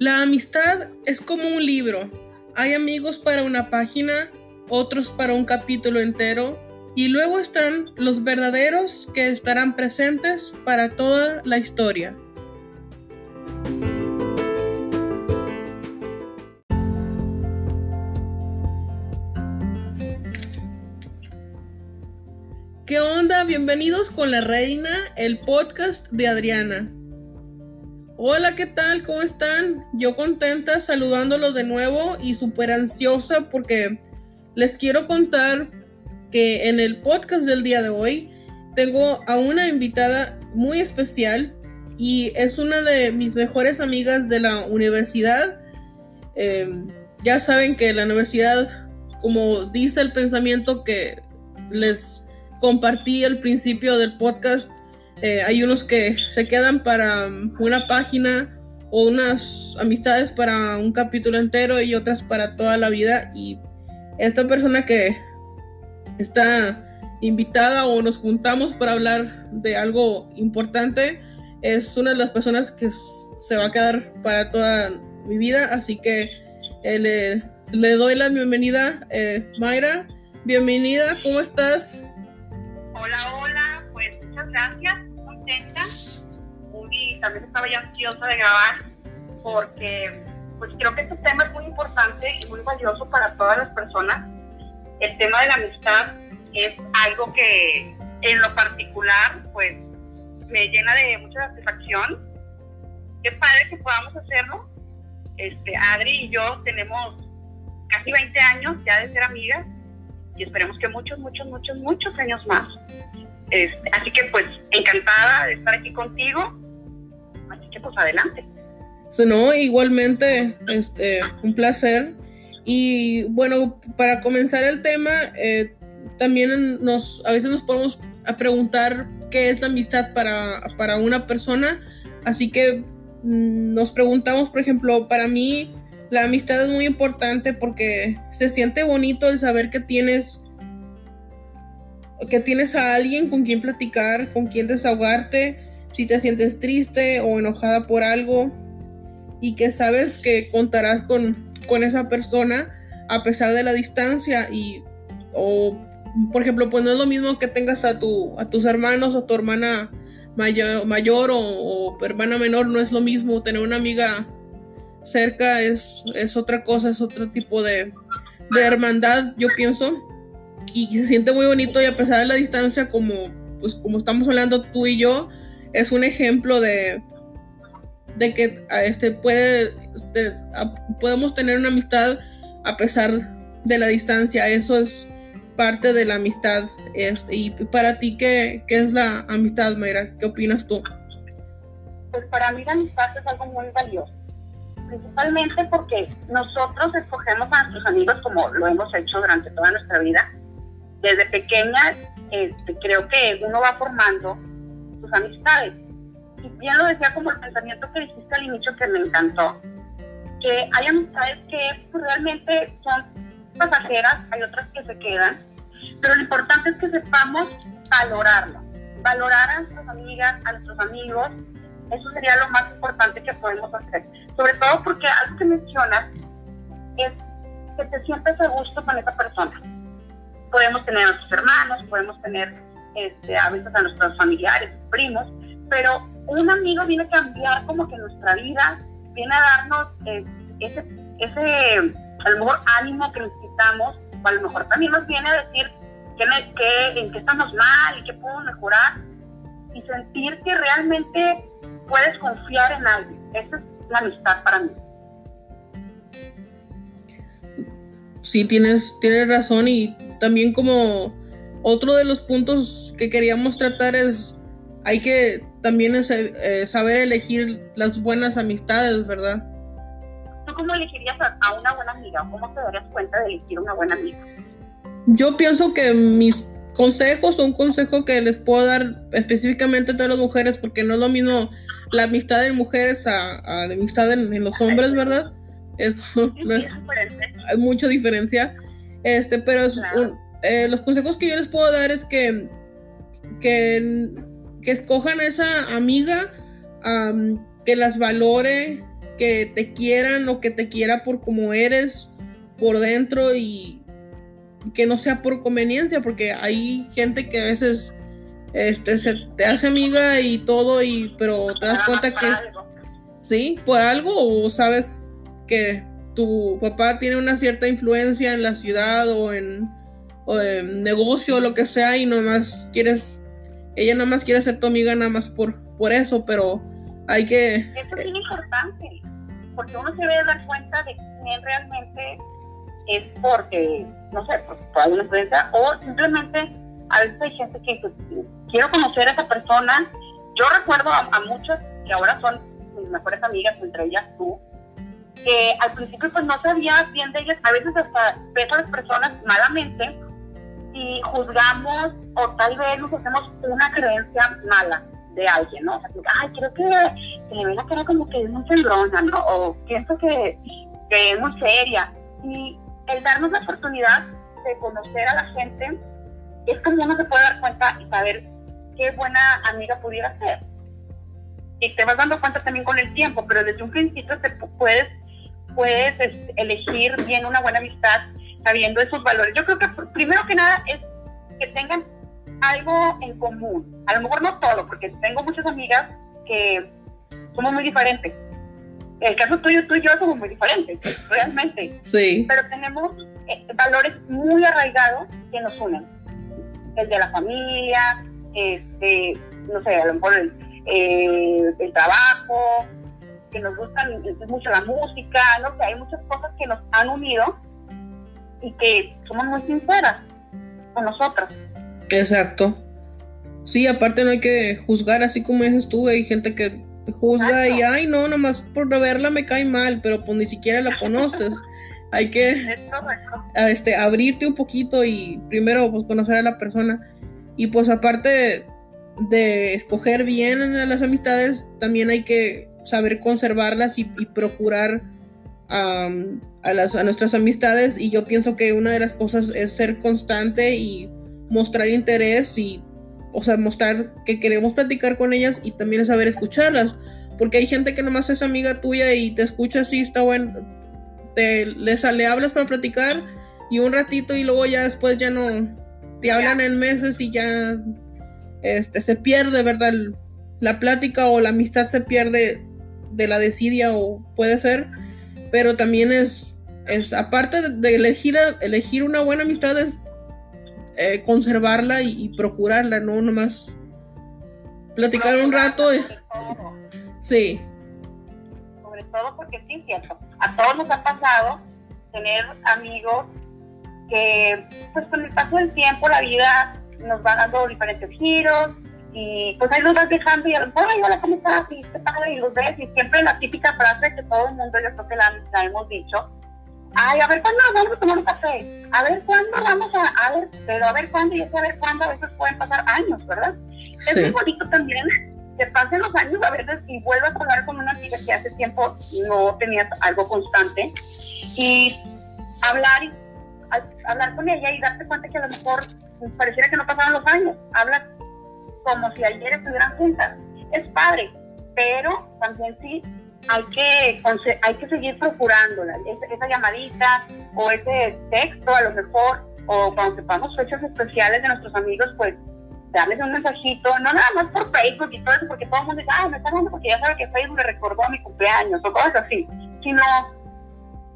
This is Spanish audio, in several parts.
La amistad es como un libro. Hay amigos para una página, otros para un capítulo entero, y luego están los verdaderos que estarán presentes para toda la historia. ¿Qué onda? Bienvenidos con la reina, el podcast de Adriana. Hola, ¿qué tal? ¿Cómo están? Yo contenta saludándolos de nuevo y súper ansiosa porque les quiero contar que en el podcast del día de hoy tengo a una invitada muy especial y es una de mis mejores amigas de la universidad. Em, ya saben que la universidad, como dice el pensamiento que les compartí al principio del podcast. Eh, hay unos que se quedan para um, una página o unas amistades para un capítulo entero y otras para toda la vida. Y esta persona que está invitada o nos juntamos para hablar de algo importante es una de las personas que se va a quedar para toda mi vida. Así que eh, le, le, doy la bienvenida, eh, Mayra. Bienvenida, ¿cómo estás? Hola, hola, pues muchas gracias, contenta. Muy, también estaba ya ansiosa de grabar porque pues creo que este tema es muy importante y muy valioso para todas las personas. El tema de la amistad es algo que en lo particular pues me llena de mucha satisfacción. Qué padre que podamos hacerlo. Este, Adri y yo tenemos casi 20 años ya de ser amigas y esperemos que muchos, muchos, muchos, muchos años más. Este, así que pues encantada de estar aquí contigo. Así que pues adelante. no, igualmente, este, un placer. Y bueno, para comenzar el tema, eh, también nos, a veces nos podemos a preguntar qué es la amistad para, para una persona. Así que mm, nos preguntamos, por ejemplo, para mí, la amistad es muy importante porque se siente bonito el saber que tienes que tienes a alguien con quien platicar, con quien desahogarte, si te sientes triste o enojada por algo y que sabes que contarás con, con esa persona a pesar de la distancia y o por ejemplo pues no es lo mismo que tengas a tu a tus hermanos o tu hermana mayor, mayor o, hermana menor no es lo mismo tener una amiga cerca es, es otra cosa, es otro tipo de, hermandad, yo pienso. Y se siente muy bonito y a pesar de la distancia, como, pues, como estamos hablando tú y yo, es un ejemplo de, de que este, puede, este, podemos tener una amistad a pesar de la distancia. Eso es parte de la amistad. Este, y para ti, ¿qué, ¿qué es la amistad, Mayra? ¿Qué opinas tú? Pues para mí la amistad es algo muy valioso principalmente porque nosotros escogemos a nuestros amigos como lo hemos hecho durante toda nuestra vida. Desde pequeña este, creo que uno va formando sus amistades. Y bien lo decía como el pensamiento que dijiste al inicio que me encantó, que hay amistades que pues, realmente son pasajeras, hay otras que se quedan, pero lo importante es que sepamos valorarlo, valorar a nuestras amigas, a nuestros amigos, eso sería lo más importante que podemos hacer. Sobre todo porque algo que mencionas es que te sientes a gusto con esa persona. Podemos tener a nuestros hermanos, podemos tener este, a veces a nuestros familiares, primos, pero un amigo viene a cambiar como que nuestra vida, viene a darnos eh, ese, ese, a lo mejor ánimo que necesitamos, o a lo mejor también nos viene a decir que, en qué estamos mal y qué podemos mejorar, y sentir que realmente puedes confiar en alguien. Esa es la amistad para mí. Sí, tienes, tienes razón y también como otro de los puntos que queríamos tratar es hay que también eh, saber elegir las buenas amistades, ¿verdad? ¿Tú cómo elegirías a, una buena amiga? ¿Cómo te darías cuenta de elegir una buena amiga? Yo pienso que mis consejos son consejos que les puedo dar específicamente a todas las mujeres porque no es lo mismo la amistad en mujeres a, la amistad en, los hombres, ¿verdad? Eso no es, hay mucha diferencia. Este, pero eh, los consejos que yo les puedo dar es que, que, que escojan a esa amiga, que las valore, que te quieran o que te quiera por como eres por dentro y que no sea por conveniencia, porque hay gente que a veces este se te hace amiga y todo y pero te das cuenta que sí, por algo o sabes que tu papá tiene una cierta influencia en la ciudad o en, o en negocio o lo que sea y nomás quieres ella nada más quiere ser tu amiga nada más por por eso, pero hay que es importante, porque uno se debe dar cuenta de quién realmente es porque, no sé, por alguna influencia, o simplemente a veces hay gente que dice, quiero conocer a esa persona. Yo recuerdo a, muchos que ahora son mis mejores amigas, entre ellas tú, que al principio pues no sabía bien de ellas, a veces hasta ves a las personas malamente y juzgamos o tal vez nos hacemos una creencia mala de alguien, ¿no? O sea, ay, creo que, que le ve la cara como que es muy sembrona, ¿no? O pienso que, que es muy seria. Y el darnos la oportunidad de conocer a la gente es como uno se puede dar cuenta y saber qué buena amiga pudiera ser. Y te vas dando cuenta también con el tiempo, pero desde un principio te puedes, puedes elegir bien una buena amistad sabiendo esos valores. Yo creo que primero que nada es que tengan algo en común. A lo mejor no todo, porque tengo muchas amigas que somos muy diferentes el caso tuyo, tú y yo somos muy diferentes, realmente. Sí. Pero tenemos eh, valores muy arraigados que nos unen. El de la familia, este, no sé, a lo mejor el, eh, trabajo, que nos gustan mucho la música, no sé, hay muchas cosas que nos han unido y que somos muy sinceras con nosotras. Exacto. Sí, aparte no hay que juzgar, así como dices tú, hay gente que juzga y ay no, nomás por verla me cae mal, pero pues ni siquiera la conoces. Hay que este, abrirte un poquito y primero pues conocer a la persona. Y pues aparte de escoger bien a las amistades, también hay que saber conservarlas y, procurar a, las, a nuestras amistades. Y yo pienso que una de las cosas es ser constante y mostrar interés y o sea, mostrar que queremos platicar con ellas y también saber escucharlas. Porque hay gente que nomás es amiga tuya y te escucha así, está bueno, te, les, le hablas para platicar y un ratito y luego ya después ya no, te hablan en meses y ya este, se pierde, ¿verdad? La plática o la amistad se pierde de la desidia o puede ser, pero también es, es aparte de elegir, elegir una buena amistad, es eh, conservarla y, procurarla, no nomás platicar un rato. Sí. Sobre todo porque sí, cierto. A todos nos ha pasado tener amigos que, pues con el paso del tiempo, la vida nos va dando diferentes giros y pues ahí los vas dejando y ay, hola, ¿cómo estás? Y qué padre, y los ves y siempre la típica frase que todo el mundo, yo creo que la hemos dicho, ay, a ver cuándo vamos a tomar un café, a ver cuándo vamos a, a ver, pero a ver cuándo y a ver cuándo, a veces pueden pasar años, ¿verdad? Es muy bonito también que pasen los años a veces y vuelvas a hablar con una amiga que hace tiempo no tenías algo constante y hablar y hablar con ella y darte cuenta que a lo mejor pareciera que no pasaban los años, hablas como si ayer estuvieran juntas. Es padre, pero también sí hay que, hay que seguir procurándola, esa, llamadita o ese texto a lo mejor, o cuando sepamos fechas especiales de nuestros amigos, pues darles un mensajito, no nada más por Facebook y todo eso, porque todo el mundo dice, ah, me está dando porque ya sabe que Facebook le recordó a mi cumpleaños o cosas así, sino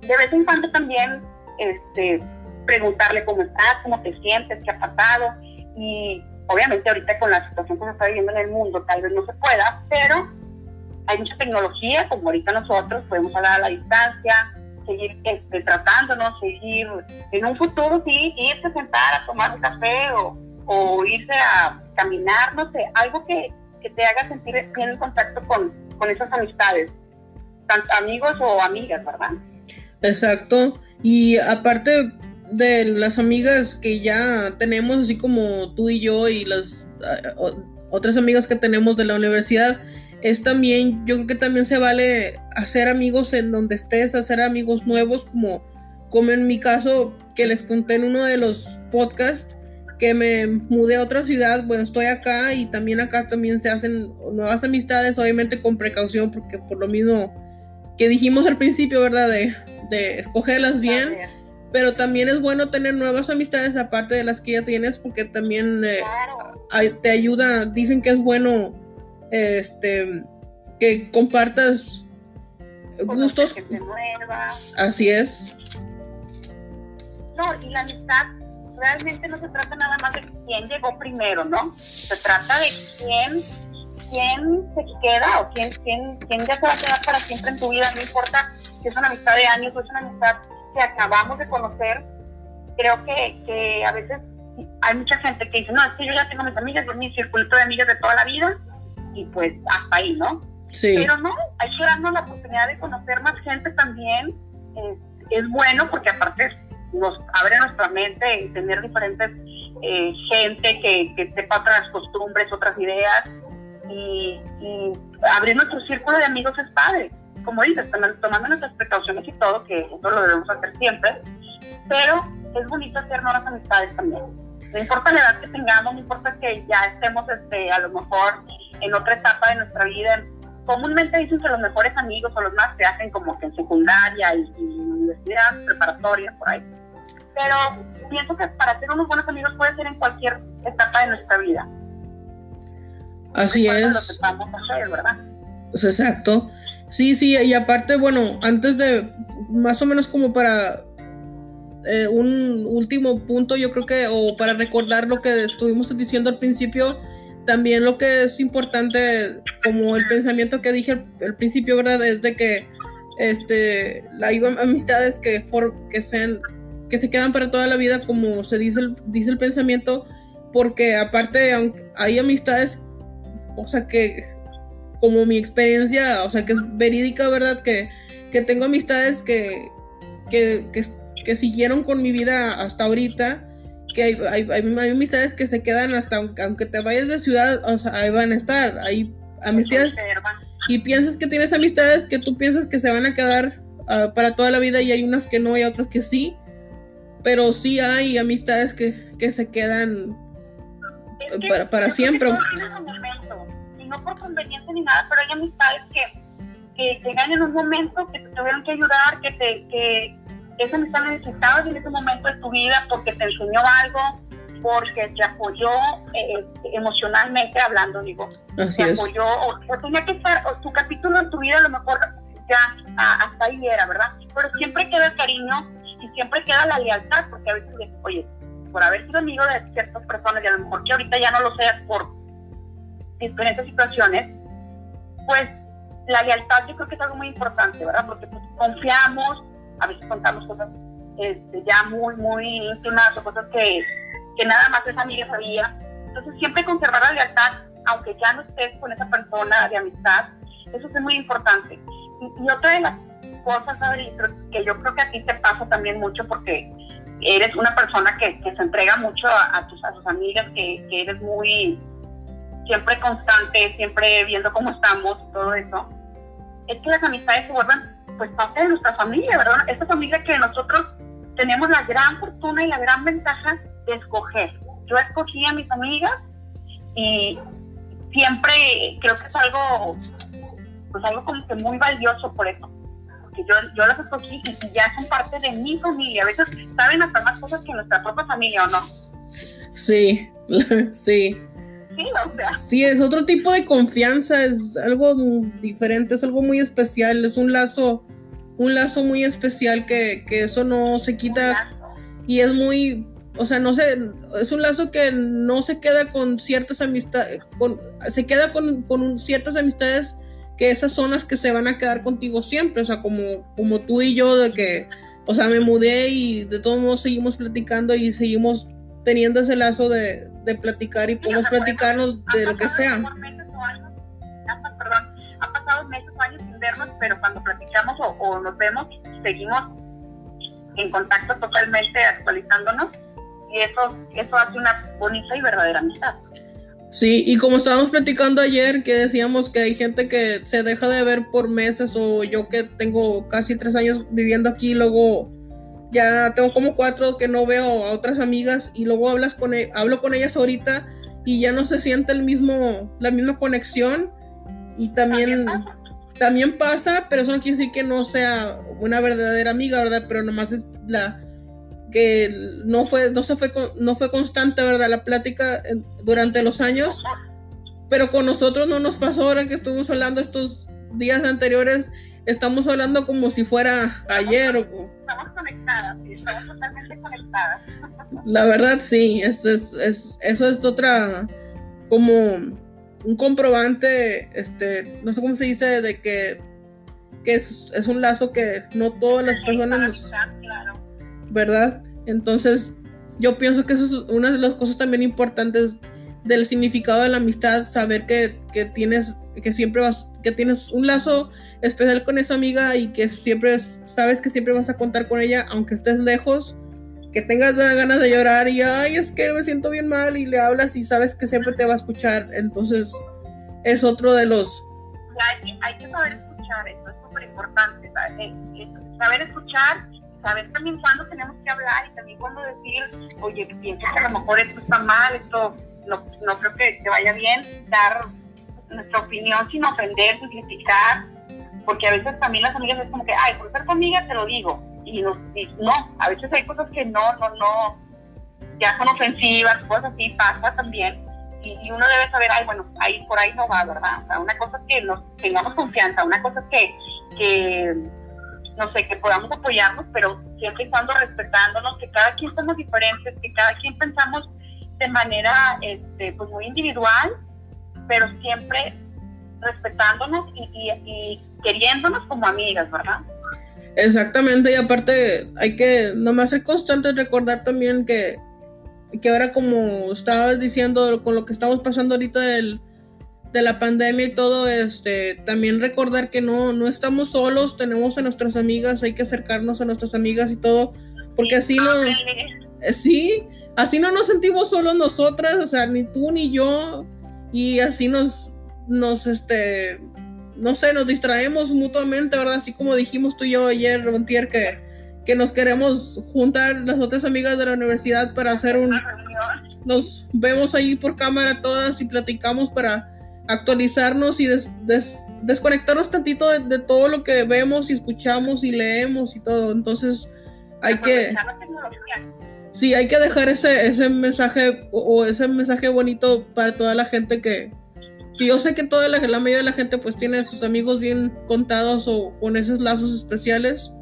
de vez en cuando también este, preguntarle cómo estás, cómo te sientes, qué ha pasado y obviamente ahorita con la situación que se está viviendo en el mundo tal vez no se pueda, pero hay mucha tecnología, como ahorita nosotros podemos hablar a la distancia, seguir este, tratándonos, seguir en un futuro, sí, irse a sentar a tomar un café o, o irse a caminar, no sé, algo que, que te haga sentir bien en contacto con, con esas amistades, tanto amigos o amigas, ¿verdad? Exacto. Y aparte de las amigas que ya tenemos, así como tú y yo y las uh, otras amigas que tenemos de la universidad, es también, yo creo que también se vale hacer amigos en donde estés, hacer amigos nuevos, como, como en mi caso, que les conté en uno de los podcasts, que me mudé a otra ciudad, bueno, estoy acá y también acá también se hacen nuevas amistades, obviamente con precaución, porque por lo mismo que dijimos al principio, ¿verdad? De, de escogerlas bien. Pero también es bueno tener nuevas amistades aparte de las que ya tienes porque también eh, te ayuda, dicen que es bueno este que compartas gustos. Así es. No, y la amistad realmente no se trata nada más de quién llegó primero, ¿no? Se trata de quién, quién se queda o quién, quién, quién ya se va a quedar para siempre en tu vida, no importa si es una amistad de años o es una amistad que acabamos de conocer. Creo que, que a veces hay mucha gente que dice, no, es que yo ya tengo mis amigas, es mi circuito de amigas de toda la vida, y pues hasta ahí, ¿no? Sí. Pero no, hay que darnos la oportunidad de conocer más gente también. es bueno porque aparte nos abre nuestra mente y tener diferentes eh, gente que, que, sepa otras costumbres, otras ideas y, abrir nuestro círculo de amigos es padre. Como dices, tomando nuestras precauciones y todo, que eso lo debemos hacer siempre, pero es bonito hacer nuevas amistades también. No importa la edad que tengamos, no importa que ya estemos este, a lo mejor en otra etapa de nuestra vida. Comúnmente dicen que los mejores amigos o los más se hacen como que en secundaria y, y universidad, preparatoria, por ahí pero pienso que para ser unos buenos amigos puede ser en cualquier etapa de nuestra vida. Así es. Lo que vamos a hacer, ¿verdad? Pues exacto. Sí, sí, y aparte, bueno, antes de, más o menos como para eh, un último punto, yo creo que, o para recordar lo que estuvimos diciendo al principio, también lo que es importante, como el pensamiento que dije al, principio, ¿verdad? Es de que este, hay amistades que, for, que sean que se quedan para toda la vida, como se dice el, dice el pensamiento, porque aparte hay amistades, o sea que como mi experiencia, o sea que es verídica, ¿verdad? Que, que tengo amistades que, que, que, siguieron con mi vida hasta ahorita, que hay, hay, hay, amistades que se quedan hasta aunque, te vayas de ciudad, o sea, ahí van a estar, hay amistades y piensas que tienes amistades que tú piensas que se van a quedar ah, para toda la vida y hay unas que no y otras que sí pero sí hay amistades que, que se quedan para, para siempre. No por conveniencia ni nada, pero hay amistades que, que llegan en un momento que te tuvieron que ayudar, que te que esa amistad necesitabas en ese momento de tu vida porque te enseñó algo, porque te apoyó eh, emocionalmente hablando, digo. Así te apoyó, o, tenía que estar, o tu capítulo en tu vida a lo mejor ya hasta ahí era, ¿verdad? Pero siempre queda el cariño siempre queda la lealtad, porque a veces, oye, por haber sido amigo de ciertas personas y a lo mejor que ahorita ya no lo seas por diferentes situaciones, pues la lealtad yo creo que es algo muy importante, ¿verdad? Porque pues, confiamos, a veces contamos cosas este, ya muy, muy íntimas o cosas que, que nada más esa amiga sabía. Entonces siempre conservar la lealtad, aunque ya no estés con esa persona de amistad, eso es muy importante. Y, y otra de las cosas, que yo creo que a ti te pasa también mucho porque eres una persona que, se entrega mucho a, tus, a tus amigas, que, eres muy siempre constante, siempre viendo cómo estamos todo eso, es que las amistades se vuelven pues parte de nuestra familia, ¿verdad? Esta familia que nosotros tenemos la gran fortuna y la gran ventaja de escoger. Yo escogí a mis amigas y siempre creo que es algo, pues algo como que muy valioso por eso que yo, yo las escogí y ya son parte de mi familia. A veces saben hasta más cosas que nuestra propia familia, ¿o no? Sí, sí. Sí, sí, es otro tipo de confianza, es algo diferente, es algo muy especial, es un lazo, un lazo muy especial que, que eso no se quita. Y es muy, o sea, no sé, es un lazo que no se queda con ciertas amistades, con, se queda con, con ciertas amistades que esas son las que se van a quedar contigo siempre, o sea, como, como tú y yo, de que, o sea, me mudé y de todos modos seguimos platicando y seguimos teniendo ese lazo de, de platicar y podemos platicarnos de lo que sea. Perdón, han pasado meses o años sin vernos, pero cuando platicamos o, o nos vemos, seguimos en contacto totalmente, actualizándonos, y eso, eso hace una bonita y verdadera amistad. Sí, y como estábamos platicando ayer, que decíamos que hay gente que se deja de ver por meses, o yo que tengo casi tres años viviendo aquí, luego ya tengo como cuatro que no veo a otras amigas, y luego hablas con e, hablo con ellas ahorita y ya no se siente el mismo, la misma conexión. Y también, también pasa, pero eso no quiere decir que no sea una verdadera amiga, ¿verdad? Pero nomás es la que no fue, no se fue, no fue constante, ¿verdad? La plática durante los años, pero con nosotros no nos pasó ahora que estuvimos hablando estos días anteriores, estamos hablando como si fuera ayer. Estamos conectadas, sí, estamos totalmente conectadas. La verdad, sí, es, es, es, eso es otra, como un comprobante, este, no sé cómo se dice, de que, que es, es un lazo que no todas las personas nos... ¿Verdad? Entonces, yo pienso que eso es una de las cosas también importantes del significado de la amistad, saber que, que tienes, que siempre vas, que tienes un lazo especial con esa amiga y que siempre sabes que siempre vas a contar con ella, aunque estés lejos, que tengas ganas de llorar y, ay, es que me siento bien mal y le hablas y sabes que siempre te va a escuchar. Entonces, es otro de los... Hay, hay que saber escuchar, eso es súper importante, saber escuchar, saber también cuándo tenemos que hablar y también cuándo decir, oye, pienso que a lo mejor esto está mal, esto no, no creo que te vaya bien, dar nuestra opinión sin ofender, sin criticar, porque a veces también las amigas es como que, ay, por ser tu amiga te lo digo, y, no, a veces hay cosas que no, no, no, ya son ofensivas, cosas así, pasa también, y, uno debe saber, ay, bueno, ahí por ahí no va, ¿verdad? O sea, una cosa es que nos tengamos confianza, una cosa es que, que no sé, que podamos apoyarnos, pero siempre y cuando respetándonos, que cada quien somos diferentes, que cada quien pensamos de manera este, pues muy individual, pero siempre respetándonos y, y, queriéndonos como amigas, ¿verdad? Exactamente, y aparte hay que nomás ser constantes, recordar también que, que ahora como estabas diciendo, con lo que estamos pasando ahorita del, de la pandemia y todo, este, también recordar que no, no estamos solos, tenemos a nuestras amigas, hay que acercarnos a nuestras amigas y todo, porque así no, sí, así no nos sentimos solos nosotras, o sea, ni tú ni yo, y así nos, nos, este, no sé, nos distraemos mutuamente, ¿verdad? Así como dijimos tú y yo ayer, Rontier, que, que nos queremos juntar las otras amigas de la universidad para hacer un... Nos vemos ahí por cámara todas y platicamos para actualizarnos y desconectarnos tantito de, todo lo que vemos y escuchamos y leemos y todo. Entonces hay que... Sí, hay que dejar ese, ese mensaje o ese mensaje bonito para toda la gente que, yo sé que toda la, la, mayoría de la gente pues tiene a sus amigos bien contados o con esos lazos especiales.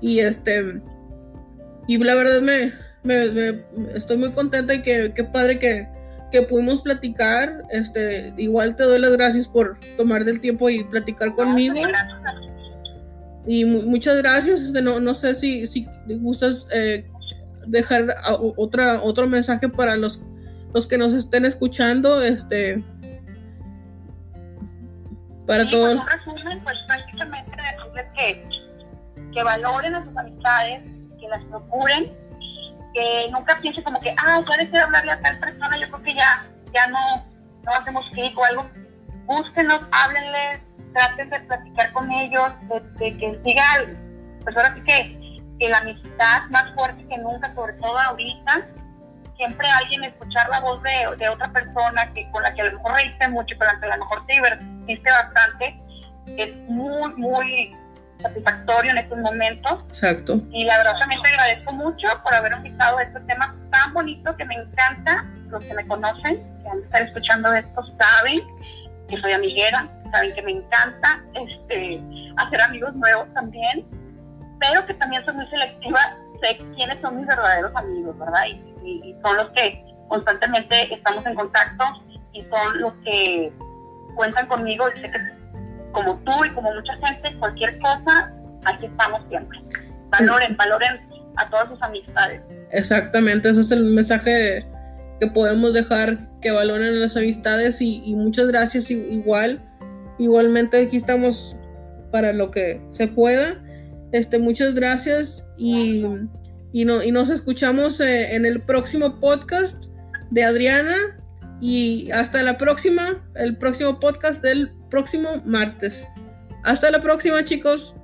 Y este, y la verdad me, me, estoy muy contenta y que, qué padre que, que pudimos platicar. Este, igual te doy las gracias por tomar del tiempo y platicar conmigo. Y muchas gracias. Este, no, no sé si, si gustas eh, dejar otra, otro mensaje para los, los que nos estén escuchando. Este, para todos. Un resumen, pues prácticamente decirles que, que valoren a sus amistades, que las procuren que nunca piense como que, ah, ya deseo hablarle a tal persona, yo creo que ya, ya no, no hacemos clic o algo. Búsquenos, háblenles, traten de platicar con ellos, de, que siga, pues ahora sí que, que la amistad más fuerte que nunca, sobre todo ahorita, siempre alguien escuchar la voz de, de, otra persona que con la que a lo mejor reíste mucho, con la que a lo mejor te divertiste bastante, es muy, muy satisfactorio en estos momentos. Exacto. Y la verdad también te agradezco mucho por haber invitado este tema tan bonito que me encanta. Los que me conocen, que han estar escuchando esto, saben que soy amiguera, saben que me encanta este, hacer amigos nuevos también, pero que también soy muy selectiva, sé quiénes son mis verdaderos amigos, ¿verdad? Y, y son los que constantemente estamos en contacto y son los que cuentan conmigo y sé que como tú y como mucha gente, cualquier cosa, aquí estamos siempre. Valoren, valoren a todas sus amistades. Exactamente, ese es el mensaje que podemos dejar, que valoren las amistades y, muchas gracias igual. Igualmente aquí estamos para lo que se pueda. Este, muchas gracias y, y, no, y nos escuchamos eh, en el próximo podcast de Adriana y hasta la próxima, el próximo podcast del próximo martes. Hasta la próxima chicos.